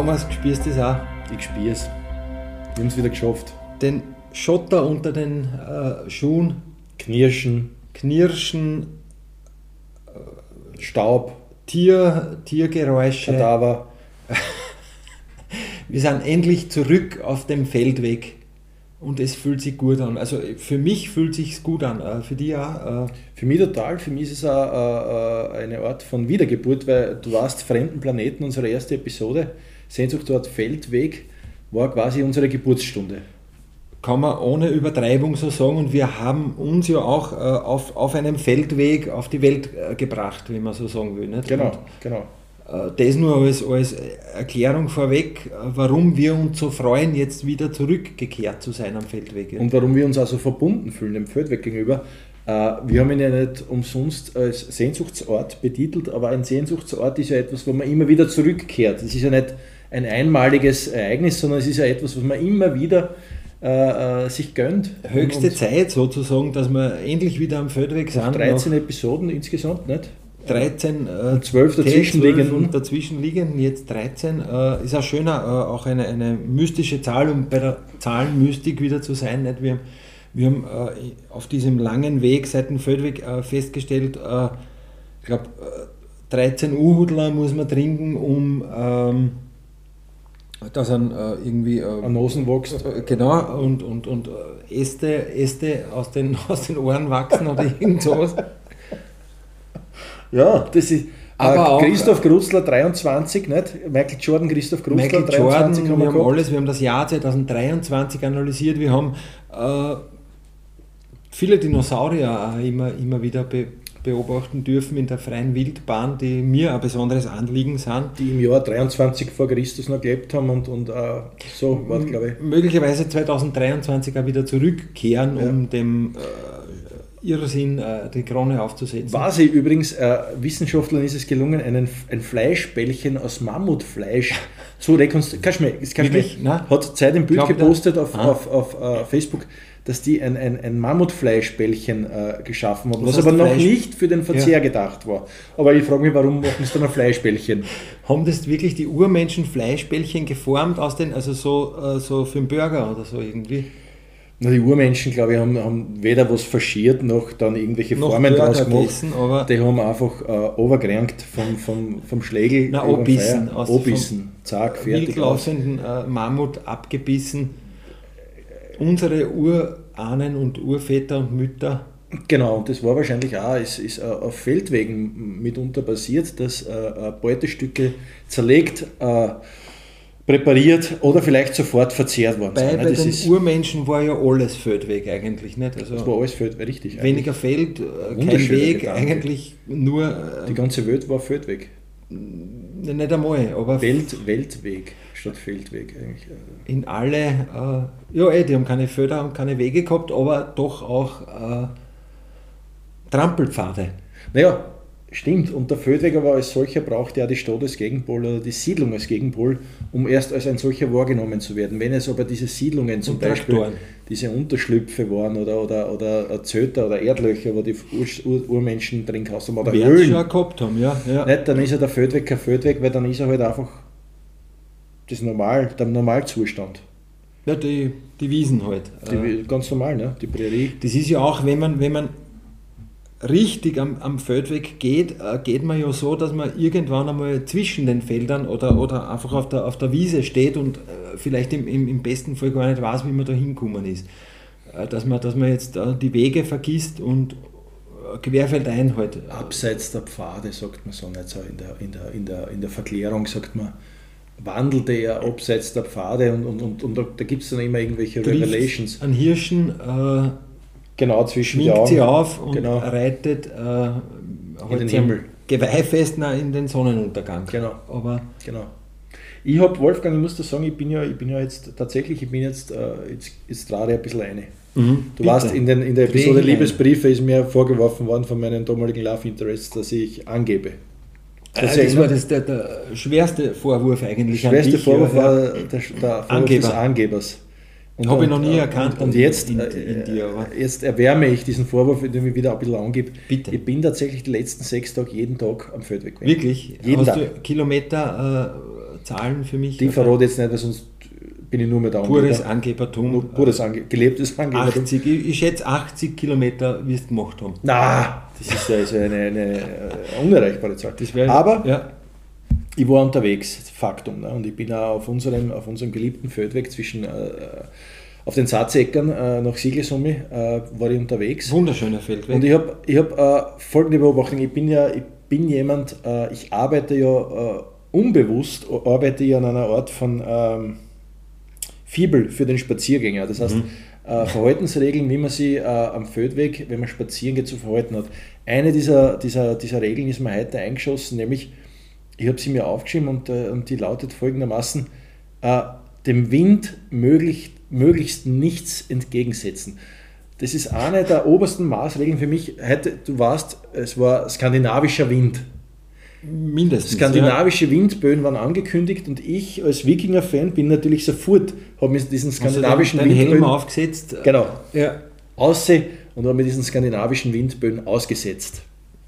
Thomas, spürst du das auch? Ich spür's. Wir haben es wieder geschafft. Den Schotter unter den äh, Schuhen, Knirschen, Knirschen, Staub, Tier, Tiergeräusche. Kadaver. Wir sind endlich zurück auf dem Feldweg und es fühlt sich gut an. Also für mich fühlt sich gut an, äh, für dich auch. Äh, Für mich total. Für mich ist es auch, äh, äh, eine Art von Wiedergeburt, weil du warst Fremden Planeten, unsere erste Episode. Sehnsuchtsort Feldweg war quasi unsere Geburtsstunde. kann man ohne Übertreibung so sagen. Und wir haben uns ja auch äh, auf, auf einem Feldweg auf die Welt äh, gebracht, wie man so sagen will. Nicht? Genau, Und, genau. äh, das nur als, als Erklärung vorweg, äh, warum wir uns so freuen, jetzt wieder zurückgekehrt zu sein am Feldweg. Und warum wir uns also verbunden fühlen dem Feldweg gegenüber. Äh, Wir haben ihn ja nicht umsonst als Sehnsuchtsort betitelt, aber ein Sehnsuchtsort ist ja etwas, wo man immer wieder zurückkehrt. Das ist ja nicht ein einmaliges Ereignis, sondern es ist ja etwas, was man immer wieder äh, äh, sich gönnt. Höchste Und Zeit sozusagen, dass wir endlich wieder am Feldweg sind. 13 Episoden insgesamt, nicht? Nach 13, äh, 12 T12 dazwischenliegenden. und dazwischenliegenden, jetzt 13. Äh, ist auch schöner, äh, auch eine, eine mystische Zahl, um bei der Zahlenmystik wieder zu sein. Nicht? Wir haben, wir haben äh, auf diesem langen Weg seit dem Feldweg äh, festgestellt, äh, ich glaube, äh, 13 U-Hudler muss man trinken, um ähm, dass ein äh, irgendwie äh, An Nosen wächst. äh, Genau, und, und, und äh, Äste, Äste aus, den, aus den Ohren wachsen oder irgend sowas. Ja, das ist. Aber äh, auch- Christoph Grutzler 23, nicht? Michael Jordan, Christoph Grutzler Michael 23 Jordan, haben wir wir haben alles, wir haben das Jahr 2023 analysiert, wir haben äh, viele Dinosaurier auch immer, immer wieder be beobachten dürfen in der freien Wildbahn, die mir ein besonderes Anliegen sind. die im Jahr 23 vor Christus noch gelebt haben und, und äh, so war glaube ich. Möglicherweise 2023 auch wieder zurückkehren, Ja. um dem äh, Irrsinn äh, die Krone aufzusetzen. War sie übrigens, äh, Wissenschaftlern ist es gelungen, einen, ein Fleischbällchen aus Mammutfleisch zu rekonstruieren. Kannst du mir, das kannst du Wirklich? mir, Nein. hat Zeit im Bild Glaub ich gepostet auf, Ah. auf, auf äh, Facebook, dass die ein, ein, ein Mammutfleischbällchen äh, geschaffen haben, Was was, aber noch Fleisch? nicht für den Verzehr gedacht war. Aber ich frage mich, warum machen sie dann ein Fleischbällchen? Haben das wirklich die Urmenschen Fleischbällchen geformt aus den, also so, äh, so für einen Burger oder so irgendwie? Na, die Urmenschen, glaube ich, haben, haben weder was faschiert noch dann irgendwelche Noch Formen Burger draus gemacht. aber- die haben einfach äh, overgerankt vom, vom, vom Schlägel. Na. Aus- Abbissen. Zack, fertig. wildlaufenden äh, Mammut abgebissen. Unsere Urahnen und Urväter und Mütter. Genau, und das war wahrscheinlich auch, es ist äh, auf Feldwegen mitunter passiert, dass äh, äh, Beutestücke zerlegt, präpariert oder vielleicht sofort verzehrt worden Bei, sind. bei ne? das, den ist, Urmenschen war ja alles Feldweg eigentlich nicht. das Also war alles Feld, richtig. weniger Feld, kein Weg, Gedanke. eigentlich nur, Die ganze Welt war Feldweg. Nicht einmal, aber Welt, Weltweg statt Feldweg eigentlich. in alle, äh, ja eh, die haben keine Felder und keine Wege gehabt, aber doch auch äh, Trampelpfade. Naja, stimmt. Und der Feldweg aber als solcher braucht ja die Stadt als Gegenpol oder die Siedlung als Gegenpol, um erst als ein solcher wahrgenommen zu werden. Wenn es aber diese Siedlungen zum Beispiel diese Unterschlüpfe waren oder, oder, oder Zöter oder Erdlöcher, wo die Ur Ur Urmenschen drin gehaust haben oder Werden schon Höhlen, gehabt haben, ja. ja. nicht, dann ist ja der Feldweg kein Feldweg, weil dann ist er halt einfach das Normal, der Normalzustand. ja die, die Wiesen halt. Äh, Die, ganz normal, ne? die Prärie. Das ist ja auch, wenn man, wenn man richtig am, am Feldweg geht, äh, geht man ja so, dass man irgendwann einmal zwischen den Feldern oder, oder einfach auf der, auf der Wiese steht und äh, vielleicht im, im, im besten Fall gar nicht weiß, wie man da hinkommen ist. Äh, dass, man, dass man jetzt äh, die Wege vergisst und querfeldein halt. Abseits der Pfade, sagt man so nicht so in der, in der, in der, in der Verklärung, sagt man, wandelte er abseits der Pfade und, und, und, und da, da gibt es dann immer irgendwelche Revelations. An Hirschen äh, Genau, zwischen Augen. sie auf und Genau. reitet äh, halt den sein Himmel. Geweih fest na, in den Sonnenuntergang. Genau. Aber Genau. Ich habe, Wolfgang, ich muss dir sagen, ich bin ja, ich bin ja jetzt tatsächlich, ich bin jetzt, äh, jetzt, jetzt gerade ein bisschen eine. Du Bitte. warst in, den, in der Episode. Liebesbriefe ist mir vorgeworfen worden von meinen damaligen Love Interests, dass ich angebe. Äh, Das, erinnert- war das der, der schwerste Vorwurf eigentlich. Der schwerste an dich, Vorwurf ja, war der, der Vorwurf Angeber. des Angebers. Und, Hab ich noch nie äh, erkannt Und, und jetzt, in- äh, in dir, aber- jetzt erwärme ich diesen Vorwurf, indem ich wieder ein bisschen angebe. Bitte. Ich bin tatsächlich die letzten sechs Tage jeden Tag am Feldweg. gewesen. Wirklich? Jeden Hast Tag. du Kilometer Zahlen für mich. Die verrate jetzt nicht, weil sonst bin ich nur mehr da. Pures Angebertum. Nur pures Ange gelebtes Angebertum. 80, ich, ich schätze 80 Kilometer wirst du gemacht haben. Na, das ist ja also eine, eine äh, unerreichbare Zahl. wär, Aber ja. Ich war unterwegs, Faktum. Ne? Und ich bin auch auf unserem, auf unserem geliebten Feldweg zwischen, äh, auf den Saatzeckern äh, nach Siegelsumme äh, war ich unterwegs. Wunderschöner Feldweg. Und ich habe ich hab, äh, folgende Beobachtung. Ich bin ja ich bin jemand, äh, ich arbeite ja äh, unbewusst, arbeite ich an einer Art von ähm, Fibel für den Spaziergänger. Das heißt, mhm. Verhaltensregeln, wie man sie am Feldweg, wenn man spazieren geht, zu verhalten hat. Eine dieser, dieser, dieser Regeln ist mir heute eingeschossen, nämlich, ich habe sie mir aufgeschrieben und, äh, und die lautet folgendermaßen, äh, dem Wind möglich, möglichst nichts entgegensetzen. Das ist eine der obersten Maßregeln für mich. Heute, du warst, es war skandinavischer Wind. Mindestens. Skandinavische ja. Windböen waren angekündigt und ich als Wikinger-Fan bin natürlich sofort, habe mir diesen skandinavischen also Windböen Helm aufgesetzt. Genau. Ja. Aussehen und habe mir diesen skandinavischen Windböen ausgesetzt.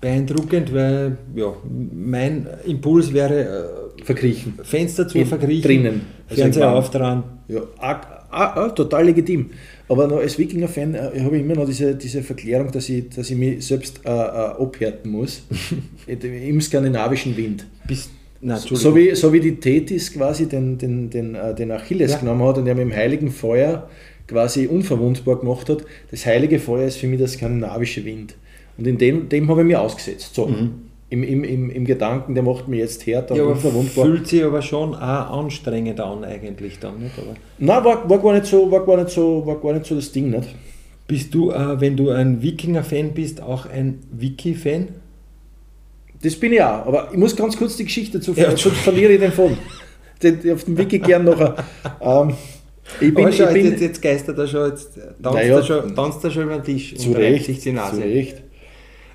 Beeindruckend, weil ja, mein Impuls wäre äh, verkriechen. Fenster zu verkriechen. Drinnen. Also Fernseher auftragen. Ja, ah, ah, ah, total legitim. Aber noch als Wikinger-Fan äh, habe ich immer noch diese, diese Verklärung, dass ich, dass ich mich selbst äh, äh, abhärten muss im skandinavischen Wind. Bis, na, so, wie, so wie die Tethys quasi den, den, den, äh, den Achilles ja. genommen hat und er mit dem heiligen Feuer quasi unverwundbar gemacht hat. Das heilige Feuer ist für mich der skandinavische Wind. Und in dem, dem habe ich mich ausgesetzt. So. Mhm im, im, im, im Gedanken, der macht mir jetzt härter ja, und unverwundbar. Fühlt sich aber schon auch anstrengend an eigentlich dann, nicht? Aber Nein, war, war, gar nicht so, war, gar nicht so, war gar nicht so das Ding, nicht? Bist du, äh, wenn du ein Wikinger-Fan bist, auch ein Wiki-Fan? Das bin ich auch, aber ich muss ganz kurz die Geschichte dazu ja, sonst verliere ich den von. Den, auf dem Wiki gern noch. Ähm, ich bin, schau, ich bin, jetzt, jetzt geistert er schon, jetzt tanzt, naja, er schon, tanzt er schon über den Tisch zu Recht, sich die Nase. Zu Recht.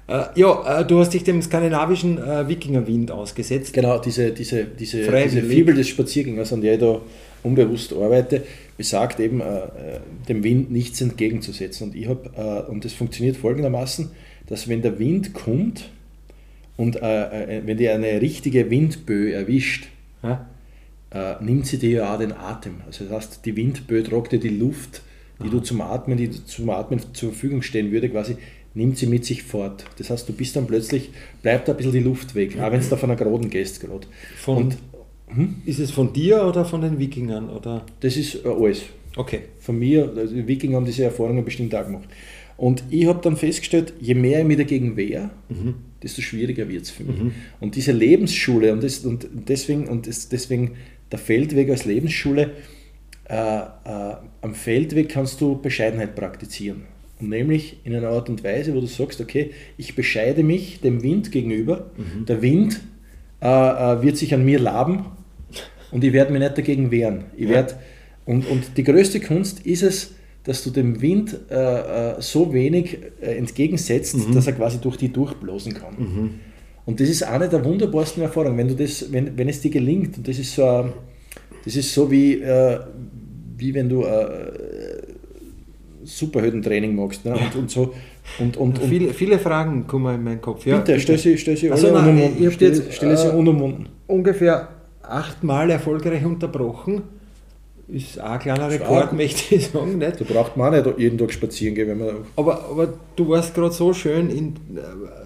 Äh, ja, äh, du hast dich dem skandinavischen äh, Wikingerwind ausgesetzt. Genau, diese, diese, diese, diese Fibel des Spaziergängers, an der ich da unbewusst arbeite, besagt eben, äh, dem Wind nichts entgegenzusetzen. Und ich habe, äh, und das funktioniert folgendermaßen, dass wenn der Wind kommt und äh, wenn dir eine richtige Windböe erwischt, ja? nimmt sie dir ja auch den Atem. Also das heißt, die Windböe tragt dir die Luft, die Aha. du zum Atmen, die zum Atmen zur Verfügung stehen würde, quasi nimmt sie mit sich fort. Das heißt, du bist dann plötzlich, bleibt da ein bisschen die Luft weg, mhm. auch wenn es da von einer Geraden gehst gerade. Und, hm? Ist es von dir oder von den Wikingern? Oder? Das ist äh, alles. Okay. Von mir, also die Wikinger haben diese Erfahrungen bestimmt auch gemacht. Und ich habe dann festgestellt, je mehr ich mich dagegen wehre, mhm. desto schwieriger wird es für mich. Mhm. Und diese Lebensschule, und, das, und deswegen, und das, deswegen der Feldweg als Lebensschule, äh, äh, am Feldweg kannst du Bescheidenheit praktizieren. Und nämlich in einer Art und Weise, wo du sagst, okay, ich bescheide mich dem Wind gegenüber. Mhm. Der Wind äh, äh, wird sich an mir laben und ich werde mich nicht dagegen wehren. Ich ja. werd, und, und die größte Kunst ist es, dass du dem Wind äh, äh so wenig äh, entgegensetzt, mhm. dass er quasi durch die durchblasen kann. Mhm. Und das ist eine der wunderbarsten Erfahrungen, wenn, du das, wenn, wenn es dir gelingt. Und das ist so, das ist so wie, äh, wie wenn du Superheldentraining magst. Ne? Und, und so. Und, und, und viele, viele Fragen kommen in meinen Kopf. Ja, bitte, stell sie, stell sie also alle nein, ich stell, jetzt, stell sie äh, unumwunden. Ungefähr achtmal erfolgreich unterbrochen. Ist auch ein kleiner Rekord, möchte ich sagen. Nicht? Da braucht man auch nicht jeden Tag spazieren gehen, wenn man. Aber, aber du warst gerade so schön, in, äh,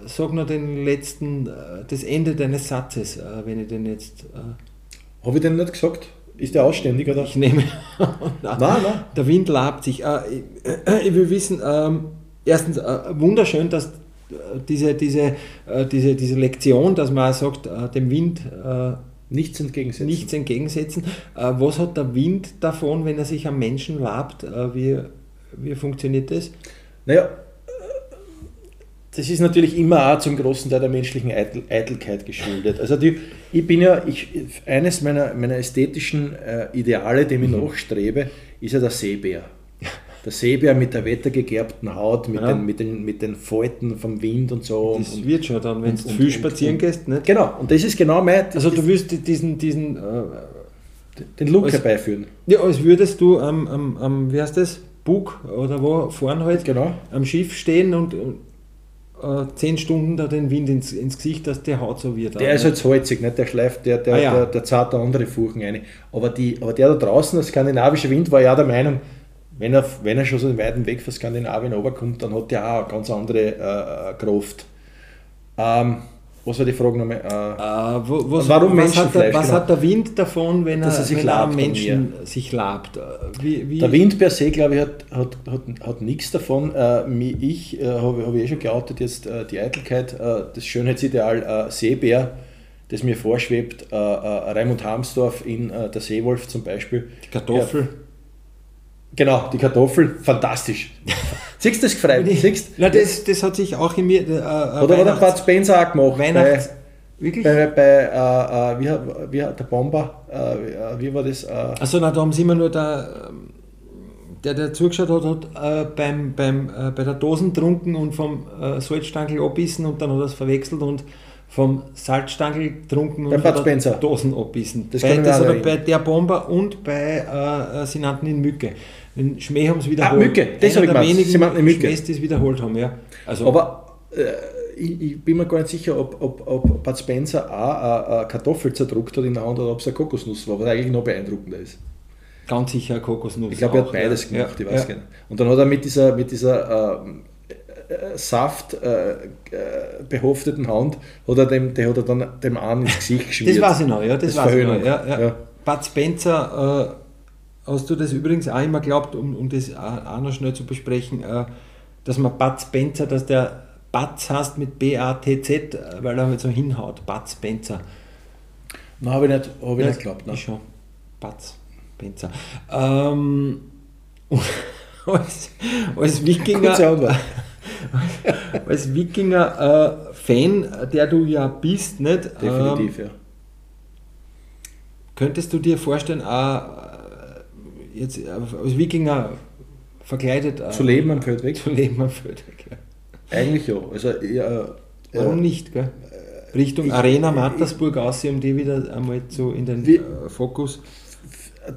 sag nur den letzten, äh, das Ende deines Satzes, wenn ich den jetzt. Habe ich den nicht gesagt? Ist der ausständig oder? Ich nehme. nein, nein. Der Wind labt sich. Äh, ich will wissen, ähm, erstens, äh, wunderschön, dass äh, diese, diese, diese, diese Lektion, dass man sagt, dem Wind nichts entgegensetzen. Nichts entgegensetzen. Was hat der Wind davon, wenn er sich am Menschen labt? Wie, wie funktioniert das? Naja, das ist natürlich immer auch zum großen Teil der menschlichen Eitel, Eitelkeit geschuldet. Also die, ich bin ja, ich, eines meiner, meiner ästhetischen äh, Ideale, dem ich mhm. nachstrebe, ist ja der Seebär. Der Seebär mit der wettergegerbten Haut, mit, ja. den, mit, den, mit den Falten vom Wind und so. Das und, wird schon dann, wenn du viel spazieren und, gehst. Nicht? Genau, und das ist genau mein... Also du willst diesen, diesen äh, den Look als, herbeiführen. Ja, als würdest du am, am, am wie heißt das, Bug oder wo, vorne halt, genau. am Schiff stehen und äh, zehn Stunden da den Wind ins, ins Gesicht, dass der Haut so wird. Der ist halt holzig, nicht? der schleift, der, der, Ah, ja. der, der zahlt da andere Furchen rein. Aber, die, aber der da draußen, der skandinavische Wind, war ja der Meinung, wenn er, wenn er schon so einen weiten Weg von Skandinavien runterkommt, dann hat der auch eine ganz andere äh, Kraft. Ähm, was war die Frage nochmal? Äh, Äh, wo, was, Warum was, hat der, was genau. hat der Wind davon, wenn er, Dass er sich wenn er Menschen sich labt? Äh, Wie, wie, Der Wind per se, glaube ich, hat, hat, hat, hat nichts davon. Äh, ich äh, habe hab ich eh schon geoutet, jetzt äh, die Eitelkeit, das Schönheitsideal Seebär, das mir vorschwebt, Raimund Harmsdorf in Der Seewolf zum Beispiel. die Kartoffel? Genau, die Kartoffel, fantastisch. Siehst du das gefreut? Siehst Na, das, das hat sich auch in mir. Äh, äh, Oder hat der Bud Spencer auch gemacht? Weihnachts. Wirklich? Bei, bei, bei äh, äh, wie, wie der Bomber, äh, wie war das? Äh, Achso, na, da haben sie immer nur der, ähm, der, der zugeschaut hat, hat äh, beim, beim, äh, bei der Dosen trunken und vom äh, Salzstangel abbissen und dann hat er es verwechselt und vom Salzstangel trunken Beim und Spencer. Dosen abbissen. Das bei, das hat bei der Bomber und bei äh, äh, Sie nannten ihn Mücke. Den Schmäh haben sie wiederholt. Ah, Mücke, das Einer hab ich wenigen Sie meinten Mücke. Schmähs, die es wiederholt haben, ja. Also, Aber äh, ich, ich bin mir gar nicht sicher, ob, ob, ob Bud Spencer auch eine, eine Kartoffel zerdruckt hat in der Hand oder ob es eine Kokosnuss war, was eigentlich noch beeindruckender ist. ganz sicher Kokosnuss. Ich glaube, er hat beides ja. gemacht, ja, ich weiß ja. gar nicht. Und dann hat er mit dieser, mit dieser ähm, äh, Saft äh, äh, behafteten Hand, hat er dem, der hat er dann dem einen ins Gesicht geschmiert. Das weiß ich noch, ja, das, Das weiß ich noch. Verhöhnung, Ja, ja. ja. Bud Spencer, äh, hast du das übrigens auch immer geglaubt, um, um das auch noch schnell zu besprechen, äh, dass man Bud Spencer, dass der Batz heißt mit B-A-T-Z, äh, weil er halt so hinhaut. Bud Spencer. Nein, habe ich nicht, hab ich Ja, nicht geglaubt. Ich schon. Bud Spencer. Ähm, als, als Wikinger. Als Wikinger-Fan, der du ja bist, nicht? Definitiv, ja. Ähm, könntest du dir vorstellen, äh, jetzt äh, als Wikinger verkleidet äh, Zu leben am Feldweg? zu leben am Feldweg? Ja. Eigentlich ja. Also, ja, Warum ja. nicht? Gell? Richtung ich- Arena ich- Mattersburg aus, um die wieder einmal so in den Wie- äh, Fokus.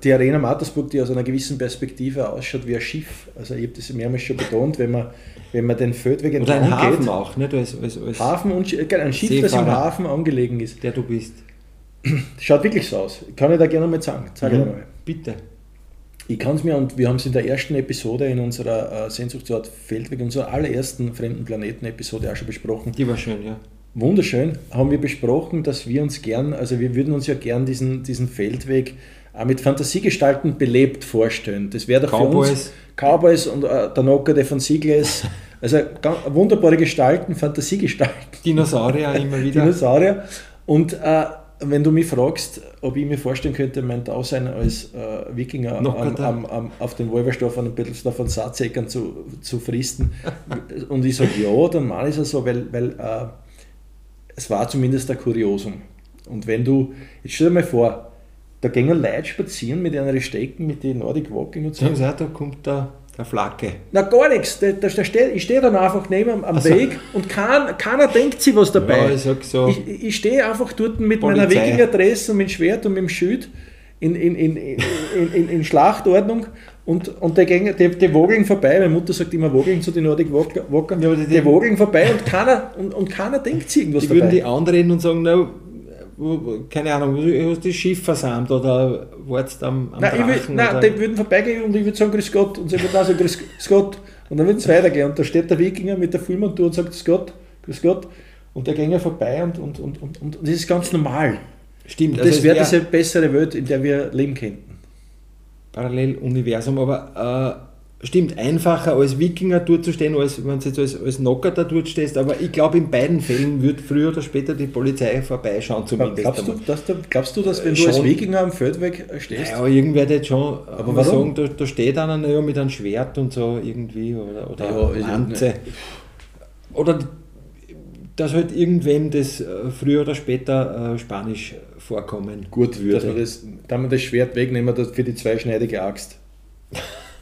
Die Arena Mattersburg, die aus einer gewissen Perspektive ausschaut wie ein Schiff. Also ich habe das mehrmals schon betont, wenn man, wenn man den Feldweg Oder ein entlang Hafen geht. auch, nicht? Als, als, als Hafen und ein Schiff, das im Seefahrer. Hafen angelegen ist. der du bist. Schaut wirklich so aus. Kann ich da gerne mal sagen. Sag Mhm. mal. Bitte. Ich kann es mir, und wir haben es in der ersten Episode in unserer äh, Sehnsuchtsort Feldweg, unserer allerersten Fremden Planeten-Episode auch schon besprochen. Die war schön, ja. Wunderschön, haben wir besprochen, dass wir uns gern, also wir würden uns ja gern diesen, diesen Feldweg mit Fantasiegestalten belebt vorstellen. Das wäre doch für Cowboys. uns Cowboys und äh, der Nocker, der von Siegles, also ganz wunderbare Gestalten, Fantasiegestalten. Dinosaurier immer wieder. Dinosaurier. Und äh, wenn du mich fragst, ob ich mir vorstellen könnte, mein Dasein als äh, Wikinger am, am, am, auf den Wolverstoff und Bettelsdorf und Saatsäckern zu, zu fristen, und ich sage ja, dann meine ich es so, weil, weil äh, es war zumindest ein Kuriosum. Und wenn du, jetzt stell dir mal vor, da gehen Leute spazieren mit einer Stecken, mit den Nordic Walking und so. Sagen auch, da kommt der, der Flacke. Na gar nichts, da, da, da steh, ich stehe dann einfach neben am, am Ach so. Weg und kein, keiner denkt sich was dabei. Ja, ich so. Ich, ich stehe einfach dort mit meiner Polizei. Wikinger-Dress und mit dem Schwert und mit dem Schild in, in, in, in, in, Schlachtordnung und, und die, gehen, die, die wogeln vorbei. Meine Mutter sagt immer wogeln zu den Nordic Walker. Walker. Ja, aber die- die, wogeln vorbei und keiner, und, und keiner denkt sich irgendwas Die würden dabei. die anreden und sagen, na, wo, wo, keine Ahnung, du hast das Schiff versammelt oder wartest am, am Nein, will, nein die würden vorbeigehen und ich würde sagen Grüß Gott und sie würden auch sagen Grüß, Grüß Gott und dann würden es weitergehen und da steht der Wikinger mit der Fullmontur und sagt Grüß Gott, Grüß Gott und der ging vorbei und, und, und, und, und das ist ganz normal. Stimmt, das es wäre wär diese bessere Welt, in der wir leben könnten. Paralleluniversum, aber äh, stimmt, einfacher als Wikinger dort zu stehen, als wenn du jetzt als, als Nocker da dort stehst, aber ich glaube, in beiden Fällen wird früher oder später die Polizei vorbeischauen zumindest. Glaubst du, dass, du- glaubst du, dass wenn Äh, du als. Wikinger am Feldweg stehst, Ja, irgendwer wird schon aber warum? sagen, da, da steht einer ja, mit einem Schwert und so irgendwie oder, oder Ja, Lanze. Oder dass halt irgendwem das äh, früher oder später äh, Spanisch vorkommen gut, würde. dass man das, dass man das Schwert wegnehmen für die zweischneidige Axt.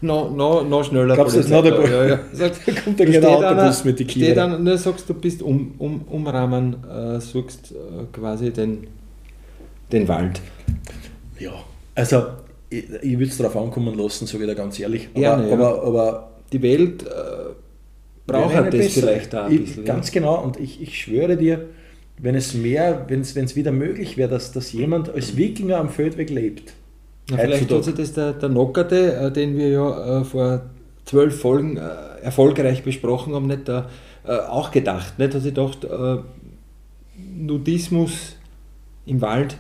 Noch, noch, noch schneller. Glaubst du, das noch der ja, ja. Sagt, Da kommt der kleine steht Autobus einer- mit den steht Kindern. dann, ne, sagst du, bist um, um, umrahmen, äh, suchst äh, quasi den, den Wald. Ja, also ich, ich würde es darauf ankommen lassen, sage ich da ganz ehrlich. Aber, Gerne, ja. aber, aber Die Welt äh, braucht das vielleicht da ein bisschen. Ich, ganz genau, und ich, ich schwöre dir, wenn es mehr, wenn es, wenn es wieder möglich wäre, dass, dass jemand als Wikinger am Feldweg lebt. Ja, vielleicht tut sich das der, der Nockerte, äh, den wir ja äh, vor zwölf Folgen äh, erfolgreich besprochen haben, nicht da, äh, auch gedacht. Nicht, dass ich dachte, äh, Nudismus im Wald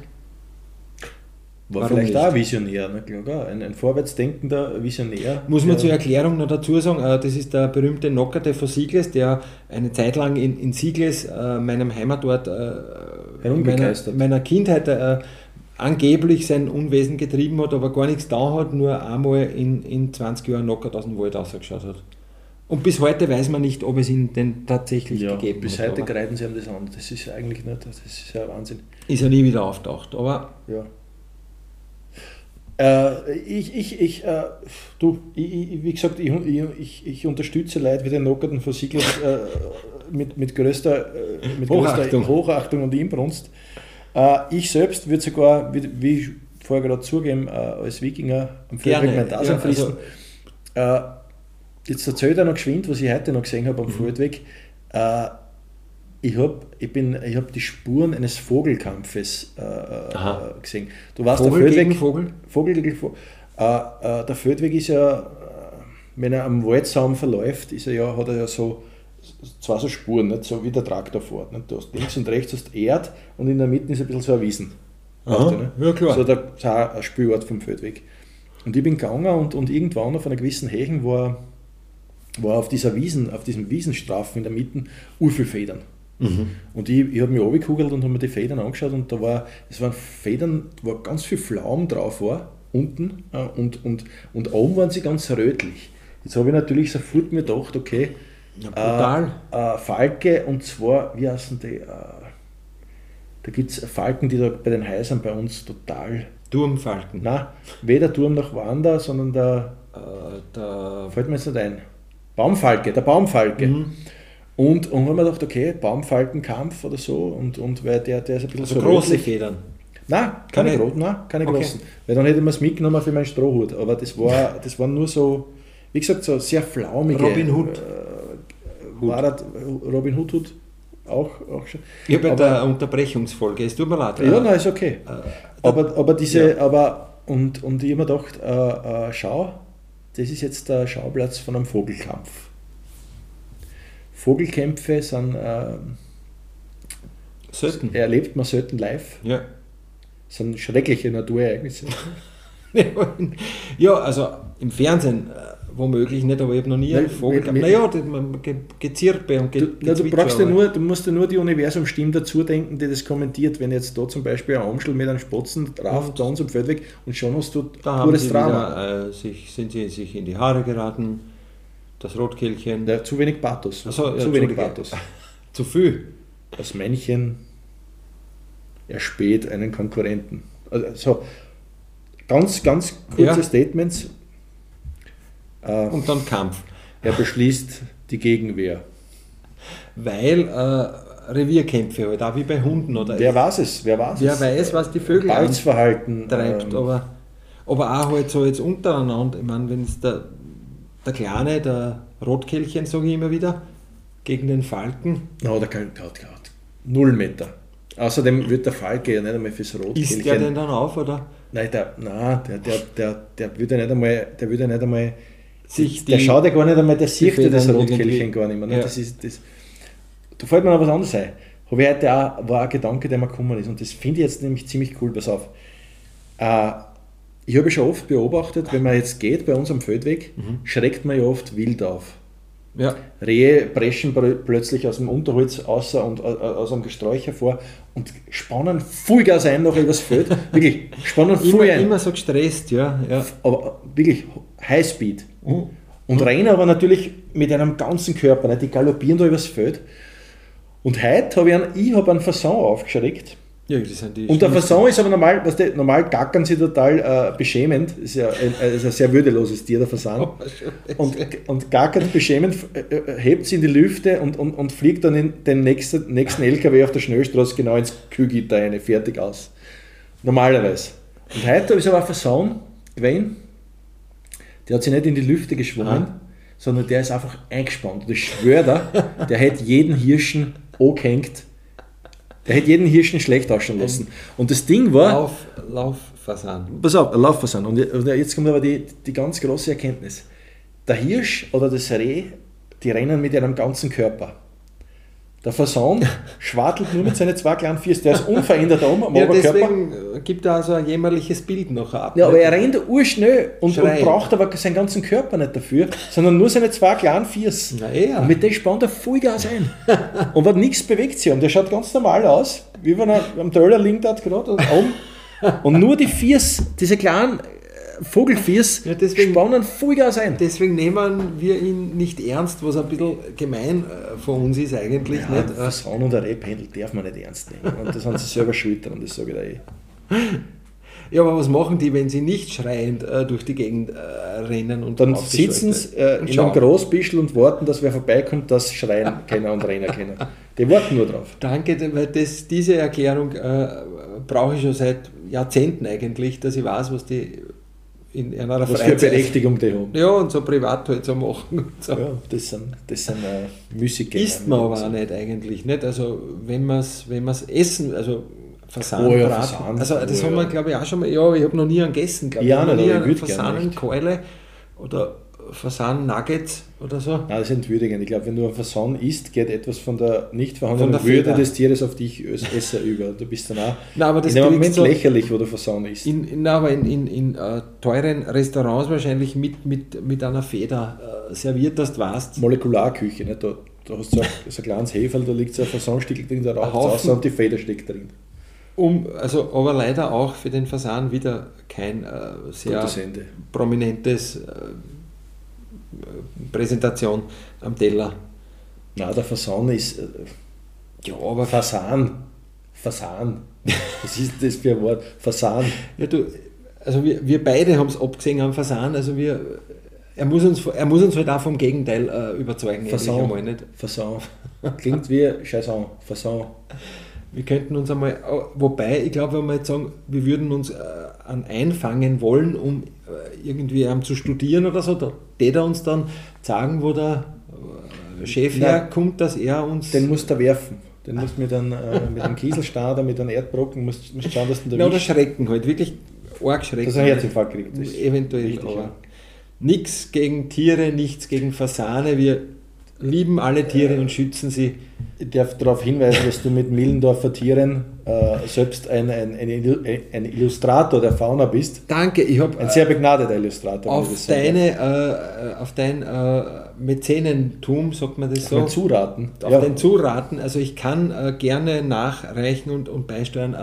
war Warum vielleicht nicht? auch Visionär, ne? klar, ein, ein vorwärtsdenkender Visionär. Muss man zur Erklärung noch dazu sagen, äh, das ist der berühmte Nockerte von Siegles, der eine Zeit lang in, in Siegles, meinem Heimatort, meiner, meiner Kindheit angeblich sein Unwesen getrieben hat, aber gar nichts da hat, nur einmal in, in 20 Jahren Nockert aus dem Wald ausgeschaut hat. Und bis heute weiß man nicht, ob es ihn denn tatsächlich ja, gegeben bis hat. Bis heute greiten sie ihm das an. Das ist eigentlich nicht, das ist ja Wahnsinn. Ist ja nie wieder auftaucht, aber. Ja. Äh, ich, ich, ich, äh, du, ich, wie gesagt, ich, ich, ich unterstütze Leute wie den Nockerten von Siegler äh, mit, mit, größter, äh, mit Hochachtung. größter Hochachtung und Inbrunst. Äh, ich selbst würde sogar, wie, ich vorher gerade zugeben, äh, als Wikinger am Feldweg mein Dasein ja, also, jetzt erzählt er noch geschwind, was ich heute noch gesehen habe am mhm. Feldweg ich habe ich ich hab die Spuren eines Vogelkampfes äh, gesehen. Du warst Vogel der Feldweg. Vogel? Vogel gegen Vogel. Äh, äh, der Feldweg ist ja, äh, wenn er am Waldsaum verläuft, ist er ja, hat er ja so zwei so Spuren, nicht? so wie der Traktor fährt. Nicht? Du hast links und rechts hast Erd und in der Mitte ist ein bisschen so ein Wiesen. Aha, du, ja, klar. So der, so ein Spielort vom Feldweg. Und ich bin gegangen und, und irgendwann auf einer gewissen Hechen war, war auf dieser Wiesen, auf diesem Wiesenstrafen in der Mitte Urfelfedern. Mhm. Und ich, ich habe mich runtergekugelt und habe mir die Federn angeschaut und da war, es waren Federn, wo ganz viel Pflaumen drauf war, unten äh, und, und, und oben waren sie ganz rötlich. Jetzt habe ich natürlich sofort mir gedacht, okay, ja, äh, äh, Falke und zwar, wie heißen die? Äh, da gibt es Falken, die da bei den Häusern bei uns total. Turmfalken? Nein, weder Turm noch Wander, sondern der. Äh, der fällt mir jetzt nicht ein. Baumfalke, der Baumfalke. Mhm. Und, und haben wir gedacht, okay, Baumfaltenkampf oder so, und, und weil der, der ist ein bisschen also so große rötlich. Federn? Nein, keine, keine, Gro nein, keine okay. großen. Weil dann hätte man es mitgenommen für meinen Strohhut. Aber das war, das war nur so, wie gesagt, so sehr flaumige. Robin Hood. Äh, war das, Robin Hood, Hood auch, auch schon. Ich habe ja eine Unterbrechungsfolge, es tut mir leid. Ja, nein, ist okay. Äh, aber, aber diese, ja. aber, und, und ich habe mir gedacht, äh, äh, schau, das ist jetzt der Schauplatz von einem Vogelkampf. Vogelkämpfe sind äh, selten. erlebt man selten live. Ja. Das sind schreckliche Naturereignisse. ja, also im Fernsehen äh, womöglich nicht, aber ich habe noch nie einen Vogel gehabt. Naja, Gezirpe und Ge du, na, du, brauchst ja nur, du musst ja nur die Universumstimmen dazu denken, die das kommentiert. Wenn jetzt da zum Beispiel ein Amschel mit einem Spotzen drauf, ja. da uns am Feldweg und schon hast du da pures Drama. Wieder, äh, sich, sind sie sich in die Haare geraten das Rotkehlchen. Ja, zu wenig Pathos. So, zu wenig Pathos. zu viel. Das Männchen erspäht einen Konkurrenten. Also ganz, ganz kurze ja. Statements. Äh, Und dann Kampf. Er beschließt die Gegenwehr. Weil äh, Revierkämpfe halt, auch wie bei Hunden. Oder wer weiß es? Wer weiß, wer es? weiß was die Vögel Balzverhalten treibt. Ähm, aber, aber auch halt so jetzt untereinander. Ich meine, wenn es der der Kleine, der Rotkehlchen, sage ich immer wieder, gegen den Falken. No, der kann, Gott, Gott. Null Meter. Außerdem wird der Falke ja nicht einmal fürs Rotkehlchen. Ist der denn dann auf, oder? Nein, der, nein, der, der, der, der würde nicht einmal, der würde nicht einmal, sich der schaut ja gar nicht einmal, der sieht ja das Rotkehlchen gar nicht mehr. Ne? Ja. Das ist, das, da fällt mir noch was anderes ein. Habe ich heute auch, war ein Gedanke, der mir gekommen ist und das finde ich jetzt nämlich ziemlich cool, pass auf. Äh, ich habe schon oft beobachtet, wenn man jetzt geht bei uns am Feldweg, mhm. schreckt man ja oft wild auf. Ja. Rehe preschen plötzlich aus dem Unterholz außer und aus einem Gesträuch hervor und spannen Vollgas ein noch übers Feld. Wirklich, spannen voll ein. Immer so gestresst, ja. ja. Aber wirklich Highspeed. Mhm. Und mhm. rennen aber natürlich mit einem ganzen Körper. Ne? Die galoppieren da übers Feld. Und heute habe ich einen, ich habe einen Fasson aufgeschreckt ja, und der Fasson ist aber normal, weißt du, normal gackern sie total äh, beschämend, ist ja ein, äh, ist ein sehr würdeloses Tier, der Fasan. Oh, und, und gackert beschämend, äh, äh, hebt sie in die Lüfte und, und, und fliegt dann in den nächsten, nächsten LKW auf der Schnellstraße genau ins Kühlgitter eine, fertig aus. Normalerweise. Und heute ist aber ein Fasan gewesen, der hat sich nicht in die Lüfte geschwommen, Aha. sondern der ist einfach eingespannt. Und ich schwöre da, der hätte jeden Hirschen angehängt. Der hätte jeden Hirschen schlecht ausschauen lassen. Und das Ding war. Lauf, Lauffasan. Pass auf, Lauffasan. Und jetzt kommt aber die, die ganz große Erkenntnis. Der Hirsch oder das Reh, die rennen mit ihrem ganzen Körper. Der Fasan schwartelt nur mit seinen zwei kleinen Füßen. Der ist unverändert oben am Ja, Oberkörper. deswegen gibt er also ein jämmerliches Bild noch ab. Ja, aber er rennt urschnell und, und braucht aber seinen ganzen Körper nicht dafür, sondern nur seine zwei kleinen Füße. Na ja. Und mit dem spannt er Vollgas ein. und wenn nichts bewegt sich. Und der schaut ganz normal aus, wie wenn er am Töller liegt dort gerade und oben. Und nur die Füße, diese kleinen Vogelfüße, Ja, deswegen- spannen Vollgas ein. Deswegen nehmen wir ihn nicht ernst, was ein bisschen gemein äh, von uns ist eigentlich. Ja, nicht? Äh, Fasan und ein darf man nicht ernst nehmen. Und das haben sie selber schuld dran, das sage ich dir eh. Ja, aber was machen die, wenn sie nicht schreiend äh, durch die Gegend äh, rennen und Dann sitzen sie äh, in einem schauen? Großbischel und warten, dass wer vorbeikommt, das schreien können und rennen können. Die warten nur drauf. Danke, weil das, diese Erklärung äh, brauche ich schon seit Jahrzehnten eigentlich, dass ich weiß, was die in einer Was für Freizeit Berechtigung die haben. ja, und so privat halt so machen. So. Ja, das sind, das sind äh, Müßiggänger. Isst man aber auch nicht eigentlich. Nicht? Also wenn man es wenn man's essen, also Fasan, Oh ja, Fasan. also das Oh haben wir ja. glaube ich auch schon mal, ja, ich habe noch nie einen gegessen, glaube Ja, ich. habe noch nie ich einen würd gerne Fasanenkeule oder Fasan-Nuggets oder so. Nein, das ist entwürdigend. Ich glaube, wenn du einen Fasan isst, geht etwas von der nicht Von vorhandenen der Würde Feder. des Tieres auf dich als Esser über. Du bist dann auch Nein, aber das in dem Moment du- lächerlich, wo du Fasan isst. In, in, aber in, in, in äh, teuren Restaurants wahrscheinlich mit, mit, mit einer Feder äh, serviert, dass du weißt, Molekularküche. Nicht? Da, da hast du so ein, so ein kleines Heferl, da liegt so ein Fasanstück drin, da raucht es raus und die Feder steckt drin. um, also, aber leider auch für den Fasan wieder kein äh, sehr prominentes äh, Präsentation am Teller. Nein, der Fasan ist. Äh, Ja, aber Fasan. Fasan. Was ist das für ein Wort? Fasan. Ja, du, also wir, wir beide haben es abgesehen am Fasan, also wir, er muss uns, er muss uns halt auch vom Gegenteil äh, überzeugen, Fasan. einmal nicht. Fasan. Klingt wie Chaisan. Fasan. Wir könnten uns einmal, wobei, ich glaube, wenn wir jetzt sagen, wir würden uns äh, an einfangen wollen, um äh, irgendwie ähm, zu studieren oder so, da tät er uns dann sagen, wo der äh, Chef Nein. herkommt, dass er uns... Den musst du werfen. Den musst du mit einem, äh, mit einem Kieselstein oder mit einem Erdbrocken musst, musst schauen, dass du ihn ja, oder schrecken halt, wirklich arg schrecken. Dass er einen Herzinfarkt kriegt. Eventuell, richtig, ja. nichts gegen Tiere, nichts gegen Fasane. Wir lieben alle Tiere und schützen sie. Ich darf darauf hinweisen, dass du mit Millendorfer Tieren äh, selbst ein, ein, ein, ein Illustrator der Fauna bist. Danke, ich habe Ein sehr begnadeter Illustrator. auf, deine, äh, äh, auf dein äh, Mäzenentum, sagt man das so, Mit Zuraten. auf Ja. dein Zuraten. Also ich kann äh, gerne nachreichen und, und beisteuern.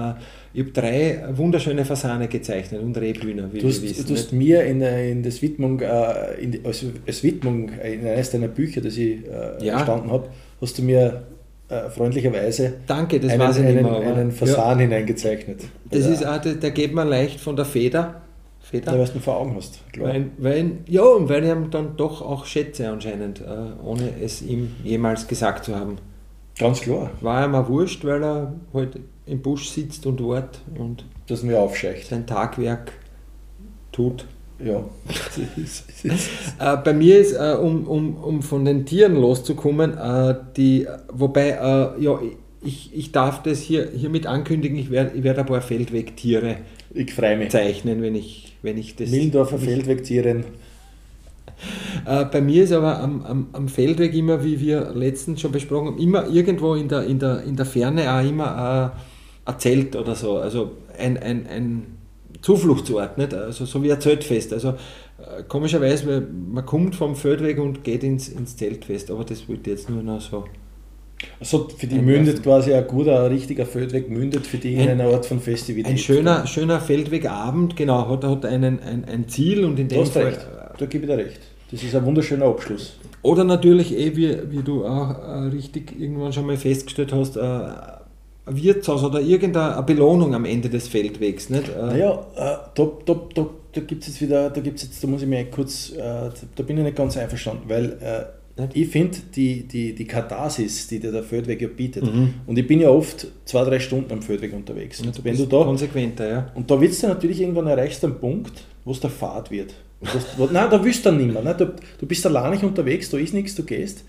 Äh, ich habe drei wunderschöne Fasane gezeichnet und Rebhühner, wie Du hast, wissen. du hast mir in, äh, in das Widmung, äh, in die, als, als Widmung in eines deiner Bücher, das ich äh, Ja. erstanden habe, hast du mir äh, freundlicherweise Danke, das einen, weiß ich einen, mehr. einen Fasan hineingezeichnet. Das ja, ist auch, der, der geht mir leicht von der Feder. Feder. da, was du vor Augen hast. Klar. Weil, weil, ja, und weil ich ihn dann doch auch schätze anscheinend, äh, ohne es ihm jemals gesagt zu haben. Ganz klar, War ihm auch wurscht, weil er halt im Busch sitzt und wartet und dass mir aufscheicht. sein Tagwerk tut. Ja. Äh, bei mir ist, äh, um, um, um von den Tieren loszukommen, äh, die, wobei, äh, ja, ich, ich darf das hier hiermit ankündigen, ich werde ich werd ein paar Feldwegtiere Ich freue mich. zeichnen, wenn ich, wenn ich das... Millendorfer Feldwegtieren. Äh, bei mir ist aber am, am, am Feldweg immer, wie wir letztens schon besprochen haben, immer irgendwo in der, in der, in der Ferne auch immer äh, ein Zelt oder so, also ein, ein, ein Zufluchtsort, nicht? Also so wie ein Zeltfest. Also äh, komischerweise, weil man kommt vom Feldweg und geht ins, ins Zeltfest, aber das wollte ich jetzt nur noch so. Also für die mündet quasi ein guter, ein richtiger Feldweg, mündet für die in Ein- einer Art von Festivität. Ein schöner, schöner Feldwegabend, genau, hat, hat einen, ein, ein Ziel und in dem Fall. recht, da gebe ich dir recht. Das ist ein wunderschöner Abschluss. Oder natürlich, eh, wie, wie du auch äh, richtig irgendwann schon mal festgestellt hast, äh, Wirtshaus oder irgendeine Belohnung am Ende des Feldwegs. Nicht? Äh, Naja, äh, da, da, da, da gibt es jetzt wieder, da gibt's jetzt, da muss ich mir kurz, äh, da bin ich nicht ganz einverstanden, weil äh, ich finde die, die, die Katharsis, die dir der Feldweg ja bietet, Mhm. und ich bin ja oft zwei, drei Stunden am Feldweg unterwegs. Und du wenn du da, konsequenter, ja. und da es dann natürlich irgendwann erreichst du einen Punkt, wo es der Fahrt wird. Das, nein, da willst du dann nicht mehr. Ne? Du, du bist nicht unterwegs, da ist nichts, du gehst.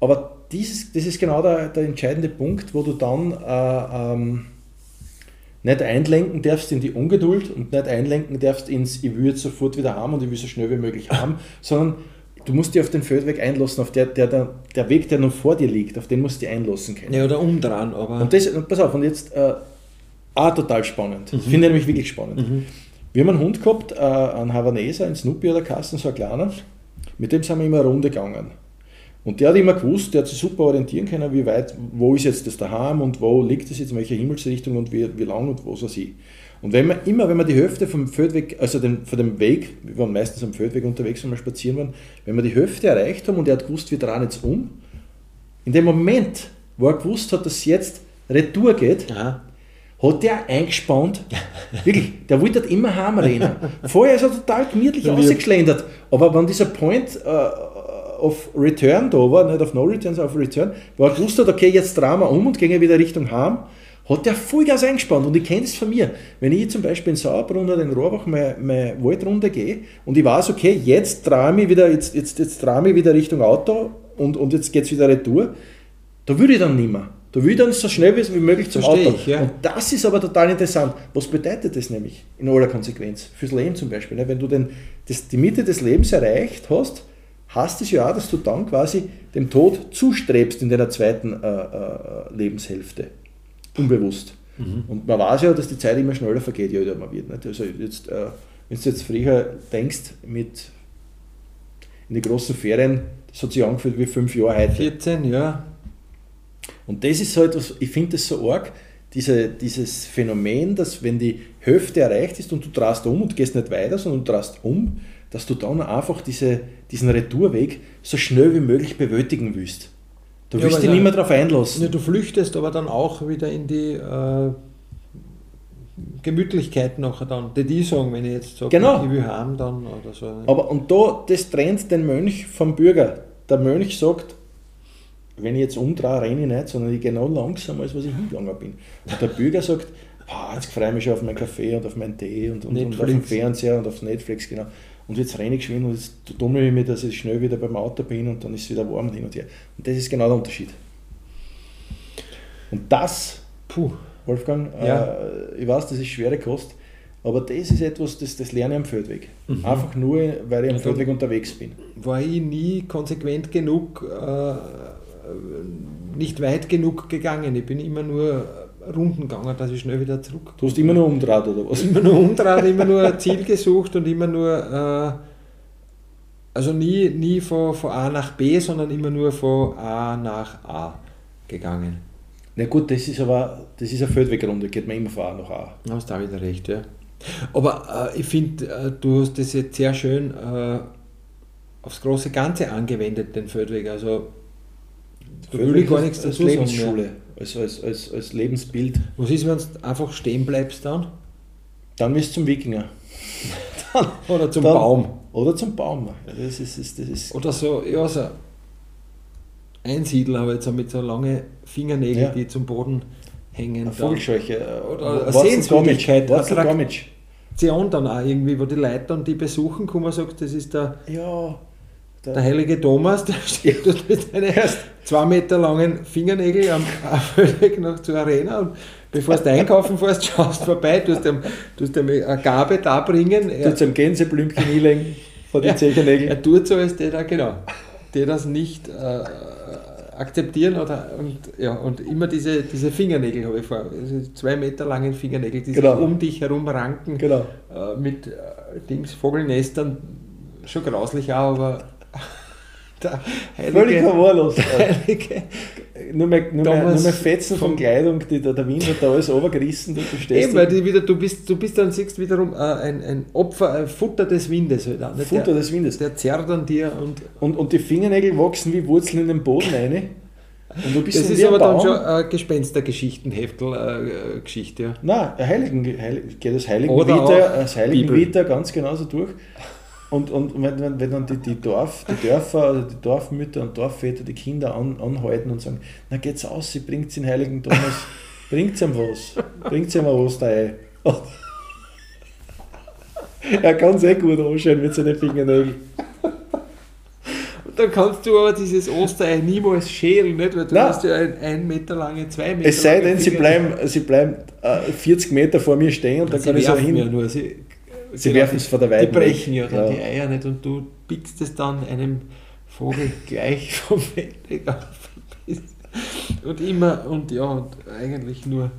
Aber dieses, das ist genau der, der entscheidende Punkt, wo du dann äh, ähm, nicht einlenken darfst in die Ungeduld und nicht einlenken darfst ins, ich will jetzt sofort wieder haben und ich will so schnell wie möglich haben, sondern du musst dich auf den Feldweg einlassen, auf der, der, der, der Weg, der noch vor dir liegt, auf den musst du dich einlassen können. Ja, oder umdrehen, aber. Und das, und pass auf, und jetzt äh, auch total spannend. Mhm. Finde ich nämlich wirklich spannend. Mhm. Wir haben einen Hund gehabt, äh, einen Havaneser, einen Snoopy oder Kasten, so ein kleiner. Mit dem sind wir immer eine Runde gegangen. Und der hat immer gewusst, der hat sich super orientieren können, wie weit, wo ist jetzt das daheim und wo liegt es jetzt, in welcher Himmelsrichtung und wie, wie lang und wo soll sie. Und wenn man immer, wenn man die Hälfte vom Feldweg, also den, von dem Weg, wir waren meistens am Feldweg unterwegs, wenn wir spazieren waren, wenn wir die Hälfte erreicht haben und er hat gewusst, wir drehen jetzt um, in dem Moment, wo er gewusst hat, dass es jetzt Retour geht, Aha. hat der eingespannt. Wirklich, der wollte halt immer heimrennen. Vorher ist er total gemütlich ausgeschlendert. Aber wenn dieser Point äh, of Return da war, nicht auf No Return, sondern auf Return, wo er gewusst hat, okay, jetzt drehen wir um und gehen wieder Richtung Heim, hat der Vollgas eingespannt. Und ich kenne das von mir. Wenn ich zum Beispiel in Sauerbrunn oder in Rohrbach meine, meine Waldrunde gehe und ich weiß, okay, jetzt drehe ich wieder, jetzt, jetzt, jetzt drehe ich wieder Richtung Auto und, und jetzt geht es wieder retour, da würde ich dann nicht mehr. Da will ich dann so schnell wie möglich zum Versteh Auto. Ich, ja. Und das ist aber total interessant. Was bedeutet das nämlich in aller Konsequenz? Fürs Leben zum Beispiel. Ne? Wenn du den, das, die Mitte des Lebens erreicht hast, heißt es ja auch, dass du dann quasi dem Tod zustrebst in deiner zweiten äh, äh, Lebenshälfte. Unbewusst. Mhm. Und man weiß ja, dass die Zeit immer schneller vergeht, je älter man wird. Nicht? Also jetzt, äh, wenn du jetzt früher denkst, mit in die großen Ferien, das hat sich angefühlt wie fünf Jahre heute. 14, ja. Und das ist halt, was, ich finde das so arg, diese, dieses Phänomen, dass wenn die Hälfte erreicht ist und du drast um und gehst nicht weiter, sondern du drast um, dass du dann einfach diese, diesen Retourweg so schnell wie möglich bewältigen willst. Du willst ja, dich nicht mehr darauf einlassen. Ja, du flüchtest aber dann auch wieder in die äh, Gemütlichkeit nachher dann. Die die sagen, wenn ich jetzt sage, genau. ich will haben dann oder so. Aber und da, das trennt den Mönch vom Bürger. Der Mönch sagt, wenn ich jetzt umdrehe, renne ich nicht, sondern ich gehe noch langsamer, als was ich hingegangen bin. Und der Bürger sagt, ah, jetzt freue ich mich schon auf meinen Kaffee und auf meinen Tee und, und, und auf den Fernseher und auf Netflix, genau und jetzt renne ich geschwind und jetzt tummel ich mich, dass ich schnell wieder beim Auto bin und dann ist es wieder warm und hin und her. Und das ist genau der Unterschied. Und das, puh, Wolfgang, ja. äh, ich weiß, das ist schwere Kost, aber das ist etwas, das, das lerne ich am Feldweg. Mhm. Einfach nur, weil ich am Feldweg unterwegs bin. War ich nie konsequent genug, äh, nicht weit genug gegangen. Ich bin immer nur Runden gegangen, dass ich schnell wieder zurück. Du hast immer nur umdraht oder was? Immer nur umdraht, immer nur ein Ziel gesucht und immer nur, äh, also nie, nie von, von A nach B, sondern immer nur von A nach A gegangen. Na gut, das ist aber das ist eine Feldwegrunde, geht man immer von A nach A. Du hast da wieder recht, ja. Aber äh, ich finde, äh, du hast das jetzt sehr schön äh, aufs große Ganze angewendet, den Feldweg. Also da will ich gar nichts dazu sagen. Lebensschule als, als, als, als Lebensbild. Was ist, wenn du einfach stehen bleibst dann? Dann bist du zum Wikinger. dann, oder zum dann, Baum. Oder zum Baum. Das ist, das ist oder so, ja, so Einsiedler, aber jetzt mit so langen Fingernägeln, ja. die zum Boden hängen. Eine Vogelscheuche. Oder eine Sehenswürdigkeit. Attraktion dann auch irgendwie, wo die Leute dann die besuchen kommen und sagen, das ist der... Ja der, heilige Thomas, der steht mit seinen zwei Meter langen Fingernägeln am Weg noch zur Arena und bevor du einkaufen fährst, schaust vorbei, du hast ihm, du hast ihm eine Gabe darbringen. Du hast ihm Gänseblümchen hinlegen von den ja, Zechernägeln. Er tut so, als der da, genau, der das nicht äh, akzeptieren oder und, ja, und immer diese, diese Fingernägel habe ich vor, also zwei Meter langen Fingernägel, die genau. sich um dich herum ranken genau. äh, mit äh, Dings, Vogelnestern, schon grauslich auch, aber Völlig verwahrlost. nur mehr, nur, mehr, nur mehr Fetzen von Kleidung, die da, der Wind hat da alles runtergerissen. Du, Eben, weil die wieder, du, bist, du bist dann, siehst wiederum äh, ein, ein Opfer, ein Futter des Windes. Halt auch, Futter der, des Windes. Der zerrt an dir. Und, und, und die Fingernägel wachsen wie Wurzeln in den Boden rein. Und du bist das ist aber Baum. dann schon eine Gespenstergeschichtenheftel-Geschichte. Äh, ja. Nein, Heiligen, Heilig, geht das Heiligen Vita, das Heiligen ganz genauso durch. Und, und wenn, wenn, wenn dann die, die, Dorf, die Dörfer, also die Dorfmütter und Dorfväter die Kinder an, anhalten und sagen, na geht's aus, sie bringt den heiligen Thomas, bringt ihm was, bringt ihm ein. er kann es eh gut anschauen mit seinen Fingernägeln. Und dann kannst du aber dieses Osterei niemals schälen, nicht? Weil du Nein. hast ja ein, ein Meter lange, zwei Meter Es sei denn, sie bleiben, sie bleiben äh, 40 Meter vor mir stehen und dann sie kann ich so hin. ja nur. Sie, Sie werfen es von der Die Weide brechen weg. ja dann Ja. die Eier nicht und du pickst es dann einem Vogel gleich vom Feldweg auf. Und immer, und ja, und eigentlich nur,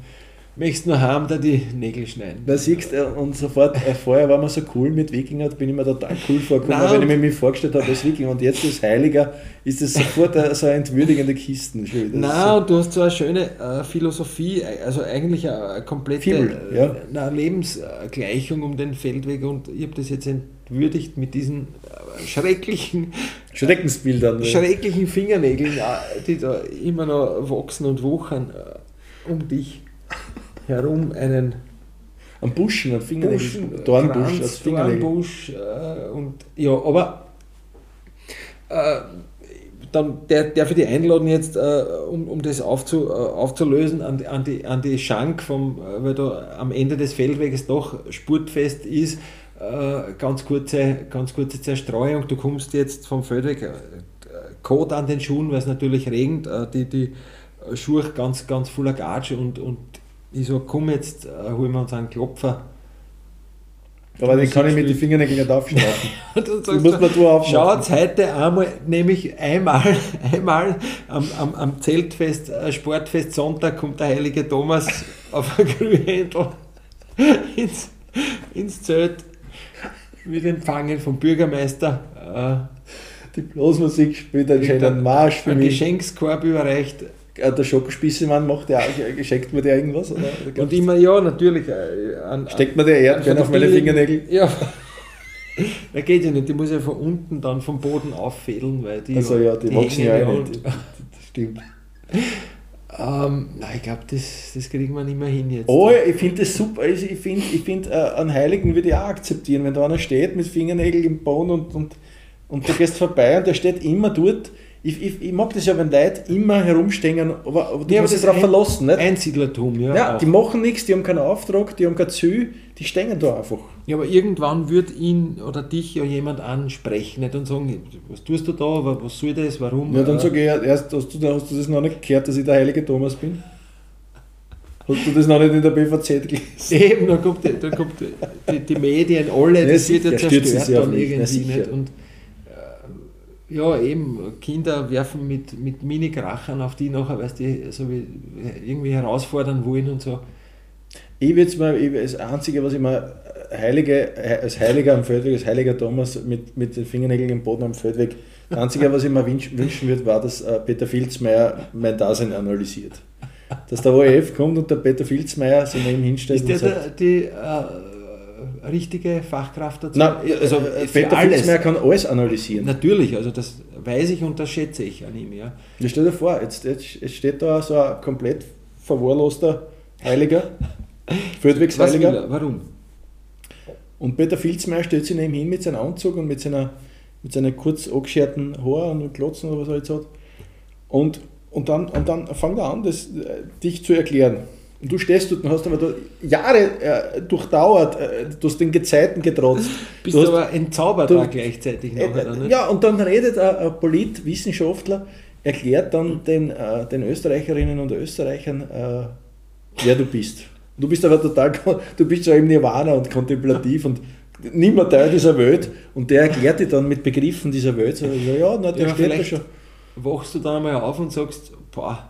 möchtest nur haben, da die Nägel schneiden. Da siehst du, und sofort, äh, vorher war man so cool mit Wikinger, bin ich mir total cool vorgekommen, Nein, wenn ich mir vorgestellt habe als Wikinger und jetzt als Heiliger, ist das sofort äh, so eine entwürdigende Kisten. Das ist Na, und du hast so eine schöne äh, Philosophie, also eigentlich eine, eine komplette Fibel, ja. äh, eine Lebensgleichung um den Feldweg und ich habe das jetzt entwürdigt mit diesen äh, schrecklichen, so Schreckensbildern. ne? schrecklichen Fingernägeln, äh, die da immer noch wachsen und wuchern äh, um dich herum einen Am Buschen, am Fingernägel, Buschen, Dornbusch als Fingernägel. Dornbusch äh, und ja, aber äh, dann der, darf ich dich einladen jetzt, äh, um, um das aufzu, äh, aufzulösen, an, die- an, die, an die Schank, vom, äh, weil da am Ende des Feldweges doch spurtfest ist. Äh, ganz, kurze, ganz kurze Zerstreuung. Du kommst jetzt vom Feldweg, äh, Kot an den Schuhen, weil es natürlich regnet, äh, die, die Schuhe ganz, ganz voller Gatsch und, und ich so, komm jetzt, äh, holen wir uns einen Klopfer. Aber den kann ich mit den Fingernägeln nicht Du sagst musst du, mir du aufmachen. Schaut heute einmal, nämlich einmal, einmal am, am, am Zeltfest, äh, Sportfest Sonntag kommt der heilige Thomas auf ein Grünhändel ins, ins Zelt, wird empfangen vom Bürgermeister, Die Blasmusik spielt einen äh, schönen Marsch für ein mich. Geschenkskorb überreicht Äh, Der Schokospissemann macht der auch, geschenkt mir der irgendwas? Oder? und immer, ja, natürlich. Äh, an, Steckt mir der Erdbeeren auf meine Fingernägel? Ja. Da geht ja nicht, die muss ja von unten dann vom Boden auffädeln, weil die, Also ja, die wachsen ja auch nicht. Das stimmt. Ähm, nein, ich glaube, das, das kriegen wir nicht mehr hin jetzt. Oh, ich finde das super. Also ich finde, ich find, äh, einen Heiligen würde ich auch akzeptieren, wenn da einer steht mit Fingernägeln im Boden und, und, und du gehst vorbei und der steht immer dort. Ich, ich, ich mag das ja, wenn Leute immer herumstehen, aber, aber du Ja, dich das darauf verlassen. Nicht? Einsiedlertum, ja. Ja, die machen nichts, die haben keinen Auftrag, die haben kein Ziel, die stehen da einfach. ja, aber irgendwann wird ihn oder dich ja jemand ansprechen nicht? und sagen, was tust du da, wa- was soll das, warum? Ja, dann Äh, sage ich erst, hast du, hast du das noch nicht gehört, dass ich der heilige Thomas bin? Hast du das noch nicht in der BVZ gelesen? Eben, dann kommt, die, dann kommt die, die, die Medien alle, Ja, das wird ja zerstört dann irgendwie sicher. nicht. Und ja, eben, Kinder werfen mit, mit Mini-Krachern auf die nachher, weil die so wie irgendwie herausfordern wollen und so. Ich würde mal, ich, das Einzige, was ich mir Heilige, als Heiliger am Feldweg, als Heiliger Thomas mit, mit den Fingernägeln im Boden am Feldweg, das Einzige, was ich mir wünsch, wünschen würde, war, dass äh, Peter Filzmeier mein Dasein analysiert. Dass der ORF kommt und der Peter Filzmeier sich neben ihm hinstellt Ist der, und sagt, der die äh, richtige Fachkraft dazu? Nein, also äh, Peter alles. Filzmeier kann alles analysieren. Natürlich, also das weiß ich und das schätze ich an ihm, ja. Ja, stell dir vor, jetzt, jetzt, steht da so ein komplett verwahrloster Heiliger, Feldwegsheiliger. er? Warum? Und Peter Filzmeier stellt sich neben hin mit seinem Anzug und mit seiner, mit seinen kurz angescherten Haaren und Glotzen oder was er jetzt hat. Und, und, dann, und dann fängt er an, das, äh, dich zu erklären. Und du stehst dort und hast aber da Jahre äh, durchdauert, äh, du hast den Gezeiten getrotzt. Bist Du hast- aber entzaubert du- gleichzeitig nachher, dann, Äh, nicht? ja, und dann redet ein, ein Politwissenschaftler, erklärt dann den, äh, den Österreicherinnen und Österreichern, äh, wer du bist. Du bist aber total, du bist so im Nirvana und kontemplativ und nicht mehr Teil dieser Welt. Und der erklärt dir dann mit Begriffen dieser Welt, so, ja, na, der Ja, steht da schon. Wachst du dann einmal auf und sagst, boah,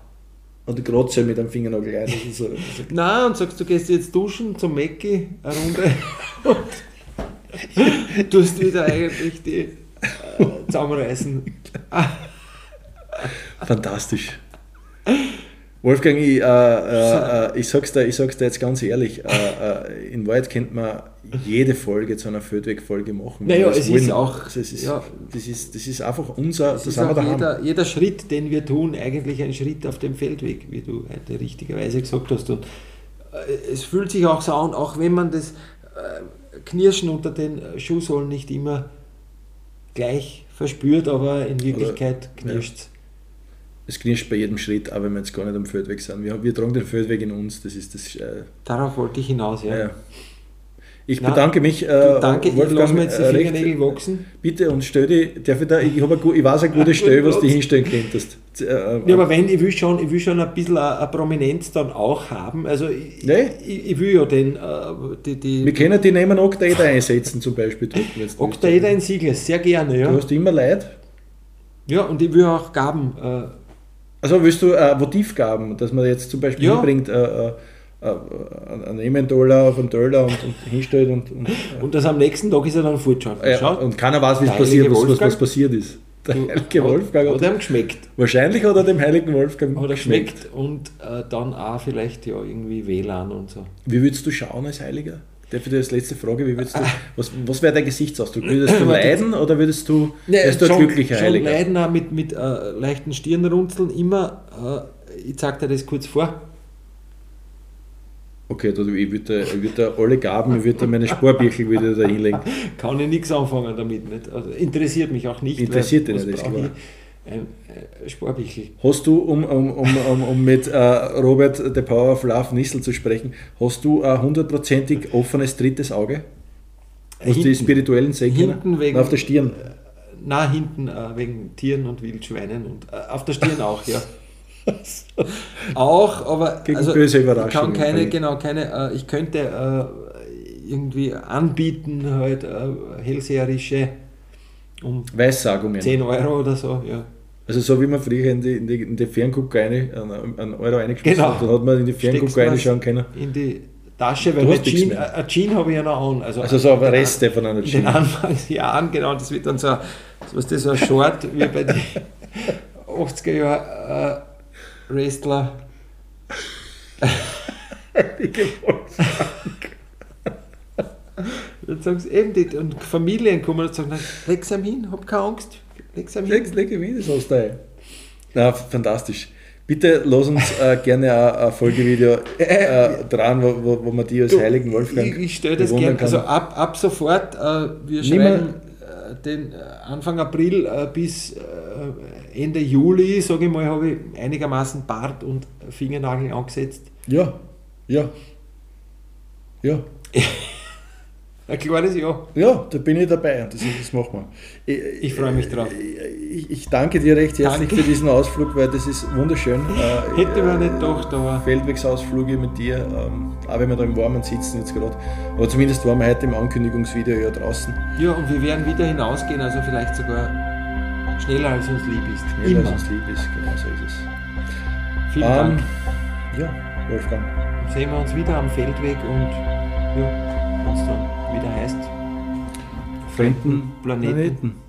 Und die Grotze mit einem Fingernagel ein. Das ist so, das ist nein, und sagst, du gehst jetzt duschen zum Mäcki, eine Runde und tust wieder eigentlich die äh, zusammenreißen. Fantastisch. Wolfgang, ich, äh, äh, äh, ich, sag's dir, ich sag's dir jetzt ganz ehrlich, äh, äh, in Wahrheit könnte man jede Folge zu einer Feldweg-Folge machen. Naja, es wollen. ist auch- Das ist, ja. das ist, das ist einfach unser, das ist auch jeder, jeder Schritt, den wir tun, eigentlich ein Schritt auf dem Feldweg, wie du heute richtigerweise gesagt hast. Und äh, es fühlt sich auch so an, auch wenn man das Knirschen unter den Schuhsohlen nicht immer gleich verspürt, aber in Wirklichkeit ja. knirscht es. Es knirscht bei jedem Schritt, auch wenn wir jetzt gar nicht am Feldweg sind. Wir, wir tragen den Feldweg in uns, das ist das. Äh, Darauf wollte ich hinaus, ja. ja. Ich Na, bedanke mich. Äh, Du, danke, ich Wolfgang, lasse mir jetzt die äh, Fingernägel wachsen. Bitte und stell die, darf ich, da, ich, hab eine, ich weiß eine gute Stelle, was du hinstellen könntest. Äh, äh, Ja, aber wenn, ich will schon, ich will schon ein bisschen eine, Prominenz dann auch haben. Also ich, Nee. ich, ich will ja den, äh, die, wir die können die nehmen Oktaeder einsetzen zum Beispiel. du. Oktaeder in Siegler, sehr gerne, Du ja. hast immer Leid. Ja, und ich will auch Gaben. Äh, Also willst du äh, Votivgaben, dass man jetzt zum Beispiel Ja. hinbringt, äh, äh, äh, einen Emmentaler auf einen Dollar und, und hinstellt und, und, und das am nächsten Tag ist er dann äh, Schau, und keiner weiß, wie passiert, was, was, passiert ist. Der heilige Wolfgang hat, hat, ihm geschmeckt. wahrscheinlich hat er dem heiligen Wolfgang Hat er geschmeckt und äh, dann auch vielleicht ja irgendwie WLAN und so. Wie würdest du schauen als Heiliger? Ich dir als letzte Frage, wie würdest du, was, was wäre dein Gesichtsausdruck? Würdest du leiden oder würdest du, wärst du ein schon, glücklicher schon Heiliger? leiden auch mit, mit äh, leichten Stirnrunzeln immer. Äh, ich zeig dir das kurz vor. Okay, da, ich würde ich würd da alle Gaben, ich würde da meine Sparbüchel wieder da hinlegen. Kann ich nichts anfangen damit. Nicht? Also, interessiert mich auch nicht. Interessiert dich nicht, was Ein äh, Sparbüchel. Hast du, um, um, um, um, um mit äh, Robert The Power of Love Nissel zu sprechen, hast du ein hundertprozentig offenes drittes Auge? Die Hinten. spirituellen sehen können? Hinten wegen- Auf der Stirn. Na, hinten äh, wegen Tieren und Wildschweinen und äh, auf der Stirn auch, ja. auch, aber Gegen also, böse ich kann keine, genau, keine, äh, ich könnte äh, irgendwie anbieten, halt äh, hellseherische um Weissagungen. 10 Euro oder so, ja. Also so wie man früher in die, in die, in die Ferngucker eine, einen, Euro reingeschmissen Genau. hat, dann hat man in die Ferngucker reinschauen können. In die Tasche, weil nichts Jean, Jean habe ich ja noch an. Also, Also so den Reste von einer In den. Anfangsjahren, genau, das wird dann so, was das, so ein Short wie bei den 80er Jahren äh, Wrestler. Dann sagen sie eben, die, und Familien kommen und sagen, leg's ihm hin, hab keine Angst, leg's ihm hin. Leg, leg ihm hin, das hast du. Na, fantastisch. Bitte lass uns äh, gerne ein, Folgevideo äh, dran, wo, wo, wo man die als Du, heiligen Wolfgang Ich, ich stelle das gerne, also ab, ab sofort, äh, wir schreiben äh, den äh, Anfang April äh, bis äh, Ende Juli, sage ich mal, habe ich einigermaßen Bart und Fingernagel angesetzt. Ja, ja. Ja, Ein klares Ja. ja, da bin ich dabei und das, das machen wir. Ich, Ich freue mich drauf. Ich, ich danke dir recht herzlich Danke. für diesen Ausflug, weil das ist wunderschön. Äh, Hätte man äh, nicht gedacht, aber Feldwegsausflüge mit dir, ähm, auch wenn wir da im Warmen sitzen jetzt gerade. Aber zumindest waren wir heute im Ankündigungsvideo ja draußen. ja, und wir werden wieder hinausgehen, also vielleicht sogar schneller als uns lieb ist. Schneller, Immer. als uns lieb ist, genau so ist es. Vielen Ähm, Dank. ja, Wolfgang. Dann sehen wir uns wieder am Feldweg und ja, dann wieder heißt, Fremden Planeten. Planeten.